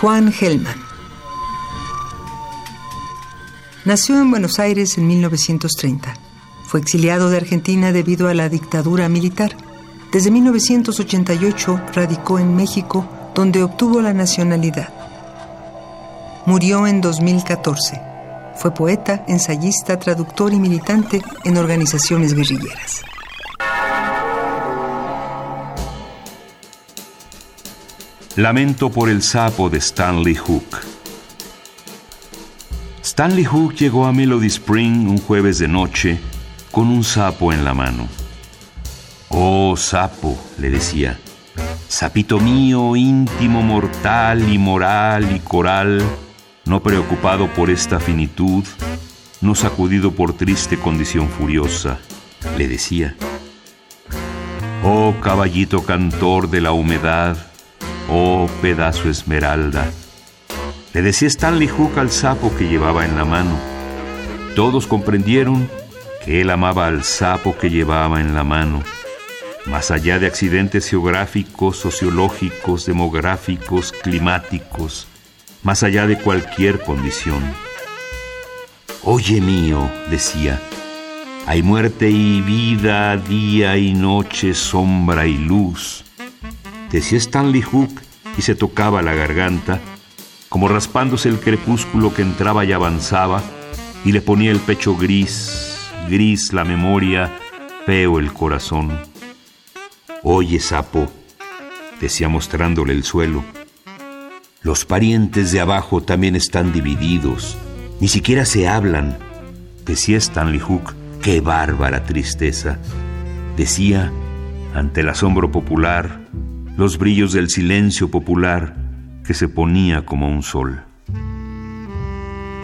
Juan Gelman Nació en Buenos Aires en 1930. Fue exiliado de Argentina debido a la dictadura militar. Desde 1988 radicó en México, donde obtuvo la nacionalidad. Murió en 2014. Fue poeta, ensayista, traductor y militante en organizaciones guerrilleras. Lamento por el sapo de Stanley Hook. Stanley Hook llegó a Melody Spring un jueves de noche con un sapo en la mano. Oh, sapo, le decía, sapito mío, íntimo, mortal y moral y coral, no preocupado por esta finitud, no sacudido por triste condición furiosa, le decía. Oh, caballito cantor de la humedad, oh, pedazo esmeralda, le decía Stanley Hook al sapo que llevaba en la mano. Todos comprendieron que él amaba al sapo que llevaba en la mano, más allá de accidentes geográficos, sociológicos, demográficos, climáticos, más allá de cualquier condición. Oye mío, decía, hay muerte y vida, día y noche, sombra y luz. Decía Stanley Hook y se tocaba la garganta como raspándose el crepúsculo que entraba y avanzaba, y le ponía el pecho gris, gris la memoria, feo el corazón. Oye, sapo, decía mostrándole el suelo, los parientes de abajo también están divididos, ni siquiera se hablan, decía Stanley Hook, qué bárbara tristeza, decía, ante el asombro popular, los brillos del silencio popular, que se ponía como un sol.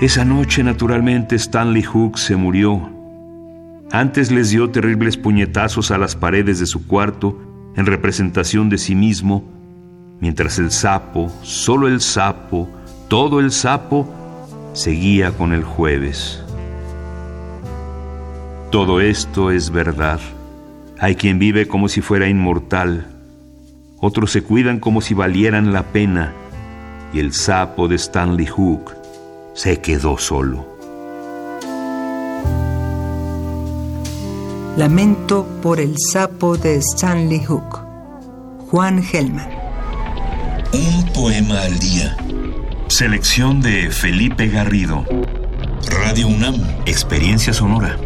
Esa noche, naturalmente, Stanley Hook se murió. Antes les dio terribles puñetazos a las paredes de su cuarto en representación de sí mismo, mientras el sapo, solo el sapo, todo el sapo, seguía con el jueves. Todo esto es verdad. Hay quien vive como si fuera inmortal. Otros se cuidan como si valieran la pena y el sapo de Stanley Hook se quedó solo. Lamento por el sapo de Stanley Hook. Juan Gelman. Un poema al día. Selección de Felipe Garrido. Radio UNAM. Experiencia sonora.